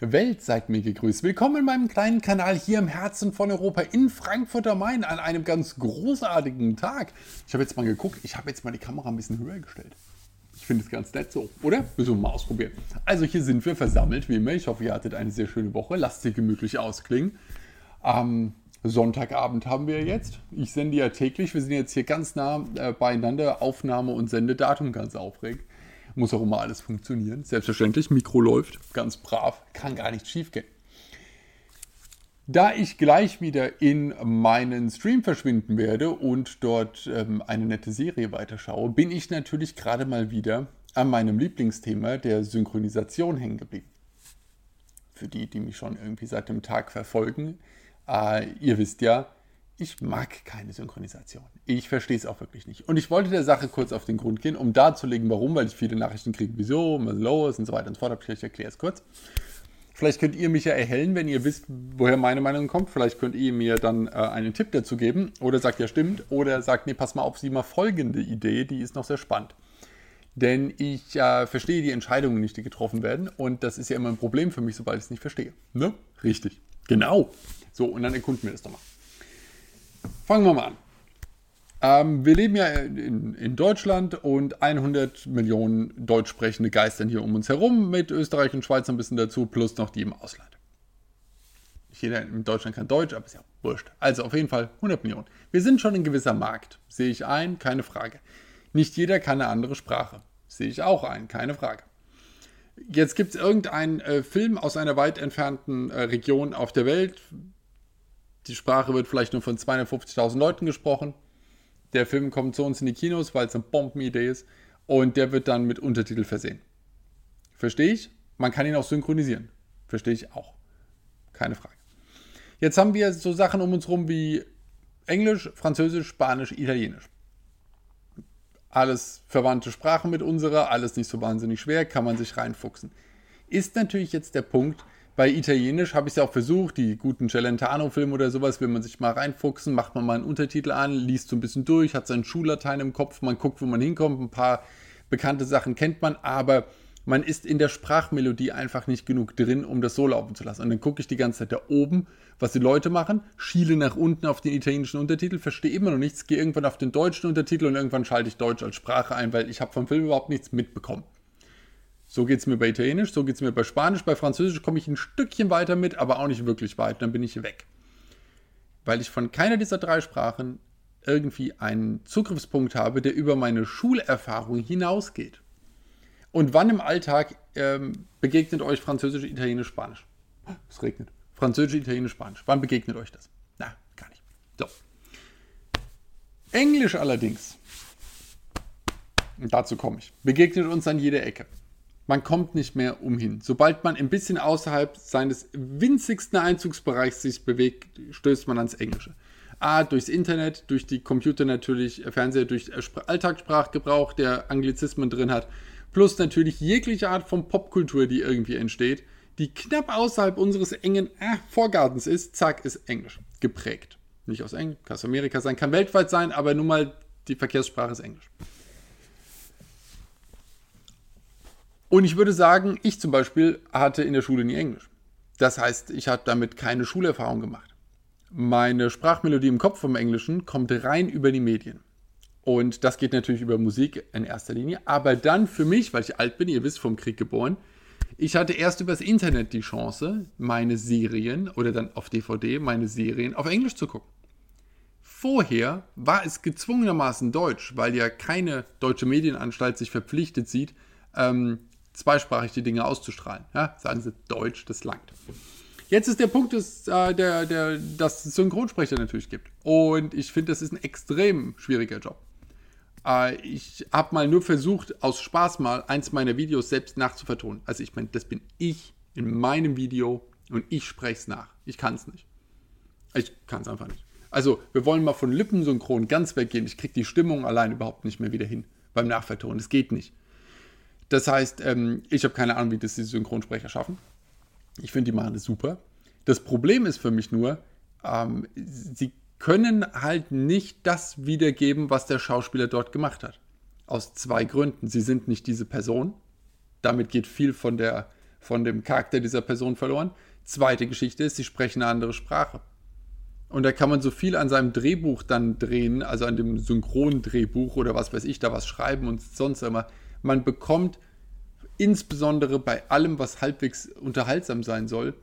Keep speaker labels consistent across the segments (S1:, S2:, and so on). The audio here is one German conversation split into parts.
S1: Welt seid mir gegrüßt. Willkommen in meinem kleinen Kanal hier im Herzen von Europa in Frankfurt am Main an einem ganz großartigen Tag. Ich habe jetzt mal geguckt, ich habe jetzt mal die Kamera ein bisschen höher gestellt. Ich finde es ganz nett so, oder? Müssen wir mal ausprobieren. Also hier sind wir versammelt, wie immer. Ich hoffe, ihr hattet eine sehr schöne Woche. Lasst sie gemütlich ausklingen. Am Sonntagabend haben wir jetzt. Ich sende ja täglich. Wir sind jetzt hier ganz nah äh, beieinander. Aufnahme und Sendedatum, ganz aufregend. Muss auch immer alles funktionieren. Selbstverständlich, Mikro läuft, ganz brav, kann gar nicht schief gehen. Da ich gleich wieder in meinen Stream verschwinden werde und dort ähm, eine nette Serie weiterschaue, bin ich natürlich gerade mal wieder an meinem Lieblingsthema der Synchronisation hängen geblieben. Für die, die mich schon irgendwie seit dem Tag verfolgen, äh, ihr wisst ja, ich mag keine Synchronisation. Ich verstehe es auch wirklich nicht. Und ich wollte der Sache kurz auf den Grund gehen, um darzulegen, warum, weil ich viele Nachrichten kriege, wieso, was los und so weiter und so fort. Ich erkläre es kurz. Vielleicht könnt ihr mich ja erhellen, wenn ihr wisst, woher meine Meinung kommt. Vielleicht könnt ihr mir dann äh, einen Tipp dazu geben. Oder sagt, ja, stimmt. Oder sagt, nee, pass mal auf, sieh mal folgende Idee, die ist noch sehr spannend. Denn ich äh, verstehe die Entscheidungen nicht, die getroffen werden. Und das ist ja immer ein Problem für mich, sobald ich es nicht verstehe. Ne? Richtig. Genau. So, und dann erkunden wir das doch mal. Fangen wir mal an. Ähm, wir leben ja in, in, Deutschland und 100 Millionen deutsch sprechende geistern hier um uns herum, mit Österreich und Schweiz ein bisschen dazu, plus noch die im Ausland. Jeder in Deutschland kann Deutsch, aber ist ja wurscht. Also auf jeden Fall 100 Millionen. Wir sind schon ein gewisser Markt, sehe ich ein, keine Frage. Nicht jeder kann eine andere Sprache, sehe ich auch ein, keine Frage. Jetzt gibt es irgendeinen äh, Film aus einer weit entfernten äh, Region auf der Welt, die Sprache wird vielleicht nur von 250.000 Leuten gesprochen. Der Film kommt zu uns in die Kinos, weil es eine Bombenidee ist. Und der wird dann mit Untertitel versehen. Verstehe ich? Man kann ihn auch synchronisieren. Verstehe ich auch. Keine Frage. Jetzt haben wir so Sachen um uns rum wie Englisch, Französisch, Spanisch, Italienisch. Alles verwandte Sprachen mit unserer, alles nicht so wahnsinnig schwer, kann man sich reinfuchsen. Ist natürlich jetzt der Punkt, bei Italienisch habe ich es ja auch versucht, die guten Celentano-Filme oder sowas, will man sich mal reinfuchsen, macht man mal einen Untertitel an, liest so ein bisschen durch, hat seinen Schullatein im Kopf, man guckt, wo man hinkommt, ein paar bekannte Sachen kennt man, aber man ist in der Sprachmelodie einfach nicht genug drin, um das so laufen zu lassen. Und dann gucke ich die ganze Zeit da oben, was die Leute machen, schiele nach unten auf den italienischen Untertitel, verstehe immer noch nichts, gehe irgendwann auf den deutschen Untertitel und irgendwann schalte ich Deutsch als Sprache ein, weil ich habe vom Film überhaupt nichts mitbekommen. So geht es mir bei Italienisch, so geht es mir bei Spanisch. Bei Französisch komme ich ein Stückchen weiter mit, aber auch nicht wirklich weit. Dann bin ich weg. Weil ich von keiner dieser drei Sprachen irgendwie einen Zugriffspunkt habe, der über meine Schulerfahrung hinausgeht. Und wann im Alltag ähm, begegnet euch Französisch, Italienisch, Spanisch? Es regnet. Französisch, Italienisch, Spanisch. Wann begegnet euch das? Na, gar nicht. So. Englisch allerdings, und dazu komme ich, begegnet uns an jeder Ecke. Man kommt nicht mehr umhin. Sobald man ein bisschen außerhalb seines winzigsten Einzugsbereichs sich bewegt, stößt man ans Englische. A, durchs Internet, durch die Computer natürlich, äh, Fernseher, durch äh, Alltagssprachgebrauch, der Anglizismen drin hat, plus natürlich jegliche Art von Popkultur, die irgendwie entsteht, die knapp außerhalb unseres engen äh, Vorgartens ist, zack, ist Englisch geprägt. Nicht aus Englisch, kann aus Amerika sein, kann weltweit sein, aber nun mal die Verkehrssprache ist Englisch. Und ich würde sagen, ich zum Beispiel hatte in der Schule nie Englisch. Das heißt, ich habe damit keine Schulerfahrung gemacht. Meine Sprachmelodie im Kopf vom Englischen kommt rein über die Medien. Und das geht natürlich über Musik in erster Linie. Aber dann für mich, weil ich alt bin, ihr wisst, vom Krieg geboren, ich hatte erst übers Internet die Chance, meine Serien oder dann auf DVD meine Serien auf Englisch zu gucken. Vorher war es gezwungenermaßen Deutsch, weil ja keine deutsche Medienanstalt sich verpflichtet sieht, ähm, zweisprachig die Dinge auszustrahlen. Ja, sagen sie Deutsch, das langt. Jetzt ist der Punkt, dass, äh, der, der, dass es Synchronsprecher natürlich gibt. Und ich finde, das ist ein extrem schwieriger Job. Äh, ich habe mal nur versucht, aus Spaß mal eins meiner Videos selbst nachzuvertonen. Also ich meine, das bin ich in meinem Video und ich spreche es nach. Ich kann es nicht. Ich kann es einfach nicht. Also wir wollen mal von Lippensynchron ganz weggehen. Ich kriege die Stimmung allein überhaupt nicht mehr wieder hin beim Nachvertonen. Das geht nicht. Das heißt, ähm, ich habe keine Ahnung, wie das die Synchronsprecher schaffen. Ich finde, die machen das super. Das Problem ist für mich nur, ähm, sie können halt nicht das wiedergeben, was der Schauspieler dort gemacht hat. Aus zwei Gründen. Sie sind nicht diese Person. Damit geht viel von der, von dem Charakter dieser Person verloren. Zweite Geschichte ist, sie sprechen eine andere Sprache. Und da kann man so viel an seinem Drehbuch dann drehen, also an dem Synchrondrehbuch oder was weiß ich, da was schreiben und sonst immer. Man bekommt insbesondere bei allem, was halbwegs unterhaltsam sein soll,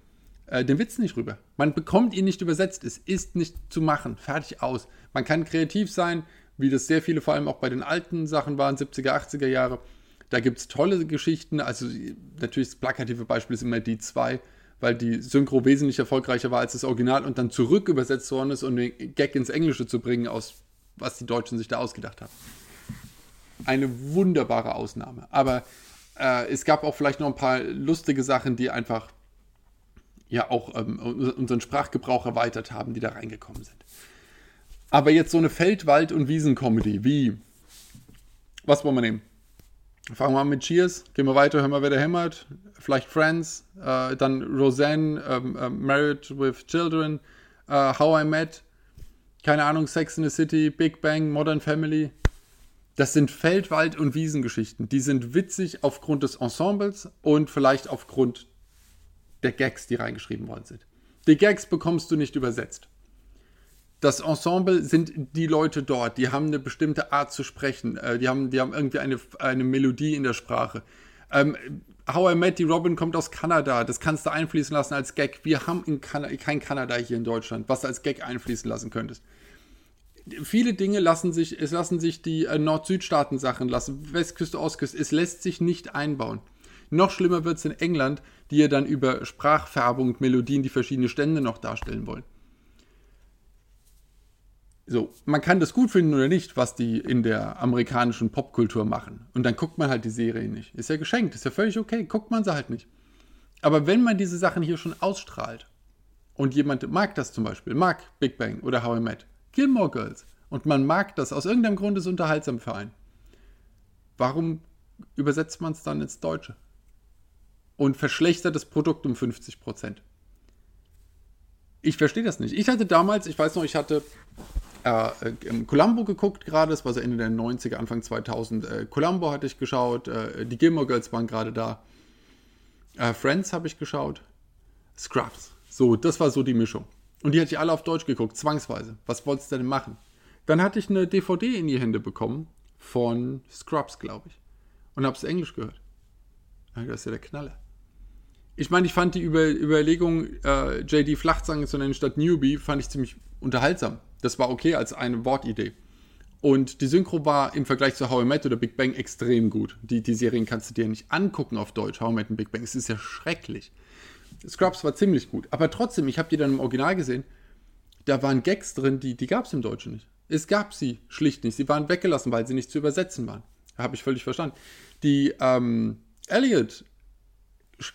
S1: äh, den Witz nicht rüber. Man bekommt ihn nicht übersetzt. Es ist nicht zu machen. Fertig aus. Man kann kreativ sein, wie das sehr viele vor allem auch bei den alten Sachen waren, 70er, 80er Jahre. Da gibt es tolle Geschichten. Also natürlich das plakative Beispiel ist immer die zwei, weil die Synchro wesentlich erfolgreicher war als das Original und dann zurück übersetzt worden ist, um den Gag ins Englische zu bringen, aus was die Deutschen sich da ausgedacht haben. Eine wunderbare Ausnahme. Aber äh, es gab auch vielleicht noch ein paar lustige Sachen, die einfach ja auch ähm, unseren Sprachgebrauch erweitert haben, die da reingekommen sind. Aber jetzt so eine Feld-, Wald- und Wiesen-Comedy, wie? Was wollen wir nehmen? Fangen wir an mit Cheers, gehen wir weiter, hören wir, wer der hämmert. Vielleicht Friends, äh, dann Roseanne, ähm, äh, Married with Children, äh, How I Met, keine Ahnung, Sex in the City, Big Bang, Modern Family. Das sind Feld-, Wald- und Wiesengeschichten. Die sind witzig aufgrund des Ensembles und vielleicht aufgrund der Gags, die reingeschrieben worden sind. Die Gags bekommst du nicht übersetzt. Das Ensemble sind die Leute dort, die haben eine bestimmte Art zu sprechen, äh, die, haben, die haben irgendwie eine, eine Melodie in der Sprache. Ähm, How I Met, die Robin kommt aus Kanada, das kannst du einfließen lassen als Gag. Wir haben in Kan kein Kanada hier in Deutschland, was du als Gag einfließen lassen könntest. Viele Dinge lassen sich, es lassen sich die äh, Nord-Süd-Staaten-Sachen lassen, Westküste, Ostküste, es lässt sich nicht einbauen. Noch schlimmer wird es in England, die ja dann über Sprachfärbung und Melodien die verschiedenen Stände noch darstellen wollen. So, man kann das gut finden oder nicht, was die in der amerikanischen Popkultur machen. Und dann guckt man halt die Serie nicht. Ist ja geschenkt, ist ja völlig okay, guckt man sie halt nicht. Aber wenn man diese Sachen hier schon ausstrahlt und jemand mag das zum Beispiel, mag Big Bang oder How I Met, Gilmore Girls und man mag das, aus irgendeinem Grund ist unterhaltsam für einen, warum übersetzt man es dann ins Deutsche? und verschlechtert das Produkt um 50 Prozent. Ich verstehe das nicht. Ich hatte damals, ich weiß noch, ich hatte äh, Columbo geguckt gerade, das war so Ende der 90er, Anfang 2000. Äh, Columbo hatte ich geschaut, äh, die Gilmore Girls waren gerade da. Äh, Friends habe ich geschaut. Scrubs. So, das war so die Mischung. Und die hatte ich alle auf Deutsch geguckt, zwangsweise. Was wolltest du denn machen? Dann hatte ich eine DVD in die Hände bekommen von Scrubs, glaube ich. Und habe es Englisch gehört. Das ist ja der Knaller. Ich meine, ich fand die Über Überlegung, äh, JD Flachzange zu nennen statt Newbie, fand ich ziemlich unterhaltsam. Das war okay als eine Wortidee. Und die Synchro war im Vergleich zu How I Met oder Big Bang extrem gut. Die, die Serien kannst du dir nicht angucken auf Deutsch, How I Met und Big Bang. Es ist ja schrecklich. Scrubs war ziemlich gut. Aber trotzdem, ich habe die dann im Original gesehen, da waren Gags drin, die, die gab es im Deutschen nicht. Es gab sie schlicht nicht. Sie waren weggelassen, weil sie nicht zu übersetzen waren. Habe ich völlig verstanden. Die ähm, Elliot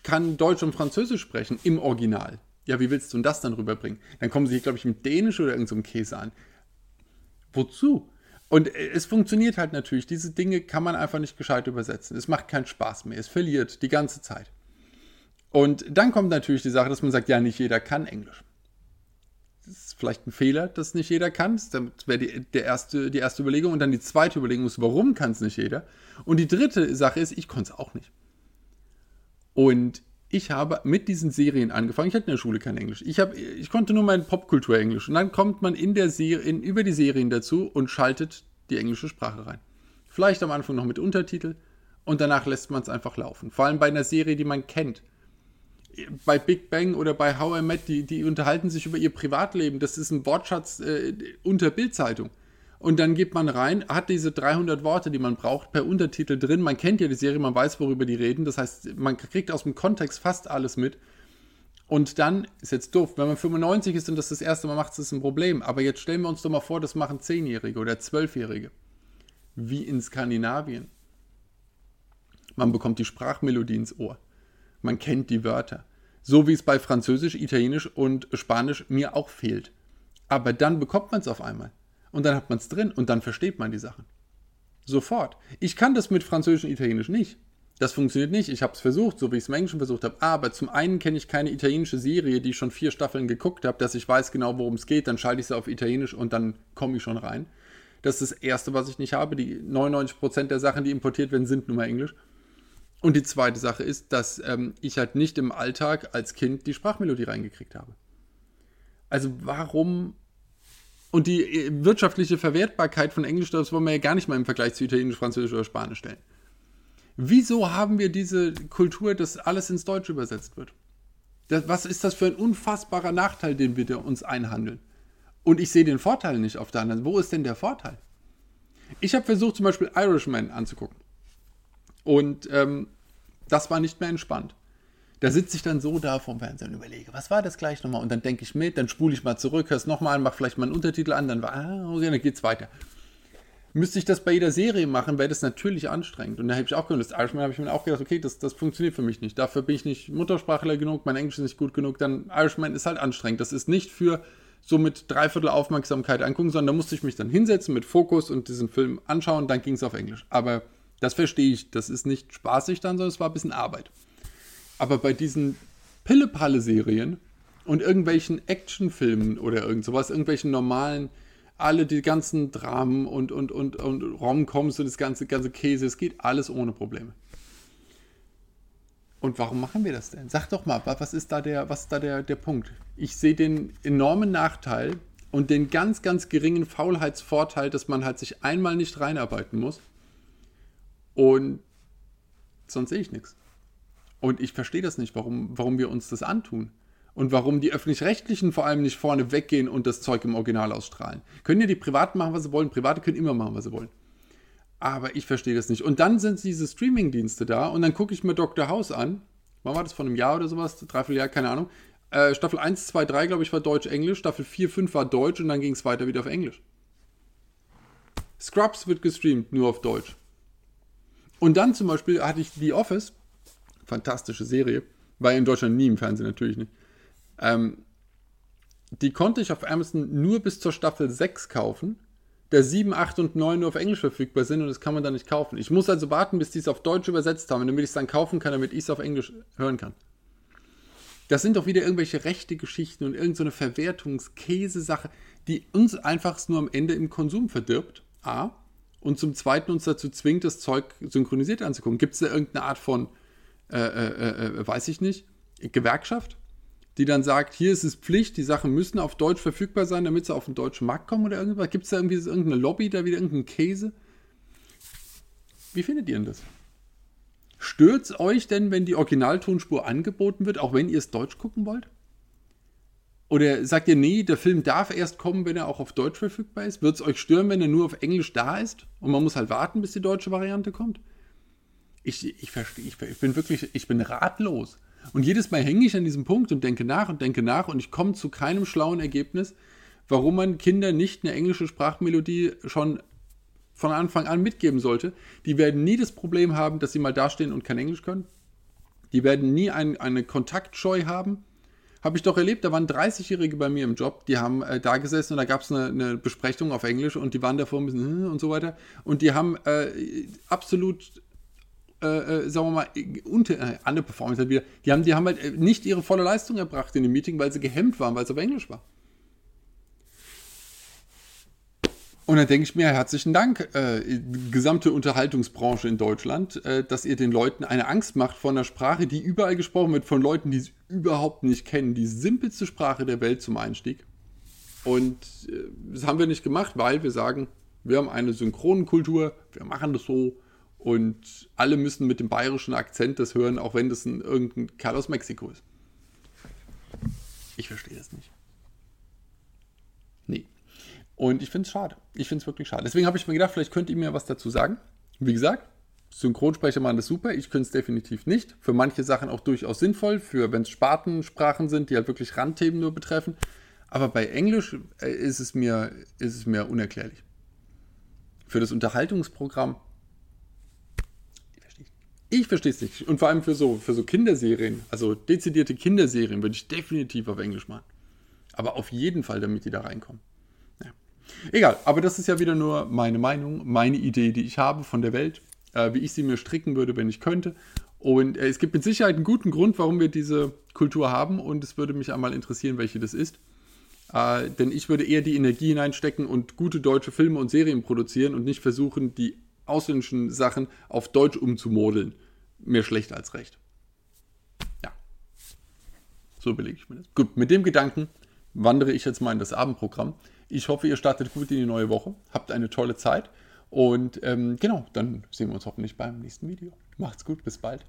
S1: kann Deutsch und Französisch sprechen im Original. Ja, wie willst du denn das dann rüberbringen? Dann kommen sie glaube ich, mit Dänisch oder irgendeinem so Käse an. Wozu? Und es funktioniert halt natürlich. Diese Dinge kann man einfach nicht gescheit übersetzen. Es macht keinen Spaß mehr. Es verliert die ganze Zeit. Und dann kommt natürlich die Sache, dass man sagt, ja, nicht jeder kann Englisch. Das ist vielleicht ein Fehler, dass nicht jeder kann. Das wäre die, der erste, die erste Überlegung. Und dann die zweite Überlegung ist, warum kann es nicht jeder? Und die dritte Sache ist, ich konnte es auch nicht. Und ich habe mit diesen Serien angefangen. Ich hatte in der Schule kein Englisch. Ich, hab, ich konnte nur mein Popkultur-Englisch. Und dann kommt man in der Serie, in, über die Serien dazu und schaltet die englische Sprache rein. Vielleicht am Anfang noch mit Untertitel und danach lässt man es einfach laufen. Vor allem bei einer Serie, die man kennt. Bei Big Bang oder bei How I Met, die, die unterhalten sich über ihr Privatleben. Das ist ein Wortschatz äh, unter Bildzeitung. Und dann geht man rein, hat diese 300 Worte, die man braucht, per Untertitel drin. Man kennt ja die Serie, man weiß, worüber die reden. Das heißt, man kriegt aus dem Kontext fast alles mit. Und dann ist jetzt doof, wenn man 95 ist und das das erste Mal macht, ist das ein Problem. Aber jetzt stellen wir uns doch mal vor, das machen 10-Jährige oder 12-Jährige. Wie in Skandinavien. Man bekommt die Sprachmelodie ins Ohr. Man kennt die Wörter. So wie es bei Französisch, Italienisch und Spanisch mir auch fehlt. Aber dann bekommt man es auf einmal und dann hat man es drin und dann versteht man die Sachen. Sofort. Ich kann das mit Französisch und Italienisch nicht. Das funktioniert nicht. Ich habe es versucht, so wie ich es im Englischen versucht habe. Aber zum einen kenne ich keine italienische Serie, die ich schon vier Staffeln geguckt habe, dass ich weiß genau, worum es geht. Dann schalte ich sie auf Italienisch und dann komme ich schon rein. Das ist das Erste, was ich nicht habe. Die 99% der Sachen, die importiert werden, sind nun mal Englisch. Und die zweite Sache ist, dass ähm, ich halt nicht im Alltag als Kind die Sprachmelodie reingekriegt habe. Also warum und die äh, wirtschaftliche Verwertbarkeit von Englisch, das wollen wir ja gar nicht mal im Vergleich zu Italienisch, Französisch oder Spanisch stellen. Wieso haben wir diese Kultur, dass alles ins Deutsche übersetzt wird? Das, was ist das für ein unfassbarer Nachteil, den wir uns einhandeln? Und ich sehe den Vorteil nicht auf der anderen. Wo ist denn der Vorteil? Ich habe versucht, zum Beispiel Irishman anzugucken. Und ähm, das war nicht mehr entspannt. Da sitze ich dann so da vorm Fernseher und überlege, was war das gleich nochmal? Und dann denke ich mit, dann spule ich mal zurück, höre es nochmal an, mache vielleicht mal einen Untertitel an, dann war, ah, okay, dann geht's weiter. Müsste ich das bei jeder Serie machen, wäre das natürlich anstrengend. Und da habe ich auch gedacht, Irishman habe ich mir auch gedacht, okay, das, das funktioniert für mich nicht. Dafür bin ich nicht Muttersprachler genug, mein Englisch ist nicht gut genug, dann Irishman ist halt anstrengend. Das ist nicht für so mit dreiviertel Aufmerksamkeit angucken, sondern da musste ich mich dann hinsetzen mit Fokus und diesen Film anschauen, dann ging es auf Englisch. Aber das verstehe ich, das ist nicht spaßig dann, sondern es war ein bisschen Arbeit. Aber bei diesen Pille-Palle-Serien und irgendwelchen Actionfilmen oder irgend sowas, irgendwelchen normalen, alle die ganzen Dramen und, und, und, und Romcoms und das ganze, ganze Käse, es geht alles ohne Probleme. Und warum machen wir das denn? Sag doch mal, was ist da der, was ist da der, der Punkt? Ich sehe den enormen Nachteil und den ganz, ganz geringen Faulheitsvorteil, dass man halt sich einmal nicht reinarbeiten muss. Und sonst sehe ich nichts. Und ich verstehe das nicht, warum, warum wir uns das antun. Und warum die Öffentlich-Rechtlichen vor allem nicht vorne weggehen und das Zeug im Original ausstrahlen. Können ja die Privaten machen, was sie wollen. Private können immer machen, was sie wollen. Aber ich verstehe das nicht. Und dann sind diese Streaming-Dienste da und dann gucke ich mir Dr. House an. Wann war das? Vor einem Jahr oder sowas? Dreiviertel Jahr, keine Ahnung. Äh, Staffel 1, 2, 3, glaube ich, war Deutsch-Englisch. Staffel 4, 5 war Deutsch und dann ging es weiter wieder auf Englisch. Scrubs wird gestreamt, nur auf Deutsch. Und dann zum Beispiel hatte ich The Office fantastische Serie. War in Deutschland nie im Fernsehen, natürlich nicht. Ähm, die konnte ich auf Amazon nur bis zur Staffel 6 kaufen, der 7, 8 und 9 nur auf Englisch verfügbar sind und das kann man dann nicht kaufen. Ich muss also warten, bis die es auf Deutsch übersetzt haben, damit ich es dann kaufen kann, damit ich es auf Englisch hören kann. Das sind doch wieder irgendwelche rechte Geschichten und irgendeine so Verwertungskäse-Sache, die uns einfach nur am Ende im Konsum verdirbt. A. Und zum Zweiten uns dazu zwingt, das Zeug synchronisiert anzugucken. Gibt es da irgendeine Art von äh, äh, äh, weiß ich nicht, Gewerkschaft, die dann sagt, hier ist es Pflicht, die Sachen müssen auf Deutsch verfügbar sein, damit sie auf den deutschen Markt kommen oder irgendwas? Gibt es da irgendwie irgendeine Lobby, da wieder irgendeinen Käse? Wie findet ihr denn das? Stört es euch denn, wenn die Originaltonspur angeboten wird, auch wenn ihr es Deutsch gucken wollt? Oder sagt ihr, nee, der Film darf erst kommen, wenn er auch auf Deutsch verfügbar ist? Wird es euch stören, wenn er nur auf Englisch da ist und man muss halt warten, bis die deutsche Variante kommt? ich, ich verstehe, ich, ich bin wirklich, ich bin ratlos. Und jedes Mal hänge ich an diesem Punkt und denke nach und denke nach und ich komme zu keinem schlauen Ergebnis, warum man Kindern nicht eine englische Sprachmelodie schon von Anfang an mitgeben sollte. Die werden nie das Problem haben, dass sie mal dastehen und kein Englisch können. Die werden nie ein, eine Kontaktscheu haben. Habe ich doch erlebt, da waren 30-Jährige bei mir im Job, die haben äh, da gesessen und da gab es eine, eine, Besprechung auf Englisch und die waren davor ein bisschen und so weiter. Und die haben äh, absolut äh, äh, sagen wir mal, unter, äh, andere Performance halt wieder, die haben, die haben halt äh, nicht ihre volle Leistung erbracht in dem Meeting, weil sie gehemmt waren, weil es auf Englisch war. Und dann denke ich mir, herzlichen Dank, äh, gesamte Unterhaltungsbranche in Deutschland, äh, dass ihr den Leuten eine Angst macht vor einer Sprache, die überall gesprochen wird, von Leuten, die es überhaupt nicht kennen. Die simpelste Sprache der Welt zum Einstieg. Und äh, das haben wir nicht gemacht, weil wir sagen, wir haben eine Synchronenkultur, wir machen das so, und alle müssen mit dem bayerischen Akzent das hören, auch wenn das ein, irgendein Kerl aus Mexiko ist. Ich verstehe das nicht. Und ich finde es schade. Ich finde es wirklich schade. Deswegen habe ich mir gedacht, vielleicht könnt ihr mir was dazu sagen. Wie gesagt, Synchronsprecher machen das super. Ich könnte es definitiv nicht. Für manche Sachen auch durchaus sinnvoll. Für wenn es Spartensprachen sind, die halt wirklich Randthemen nur betreffen. Aber bei Englisch äh, ist es mir, ist es mir unerklärlich. Für das Unterhaltungsprogramm ich verstehe es nicht. Und vor allem für so, für so Kinderserien, also dezidierte Kinderserien, würde ich definitiv auf Englisch machen. Aber auf jeden Fall, damit die da reinkommen. Egal, aber das ist ja wieder nur meine Meinung, meine Idee, die ich habe von der Welt, äh, wie ich sie mir stricken würde, wenn ich könnte. Und äh, es gibt mit Sicherheit einen guten Grund, warum wir diese Kultur haben. Und es würde mich einmal interessieren, welche das ist. Äh, denn ich würde eher die Energie hineinstecken und gute deutsche Filme und Serien produzieren und nicht versuchen, die ausländischen Sachen auf Deutsch umzumodeln mehr schlecht als recht. Ja. So belege ich mir das. Gut, mit dem Gedanken wandere ich jetzt mal in das Abendprogramm. Ich hoffe, ihr startet gut in die neue Woche, habt eine tolle Zeit und ähm, genau, dann sehen wir uns hoffentlich beim nächsten Video. Macht's gut, bis bald.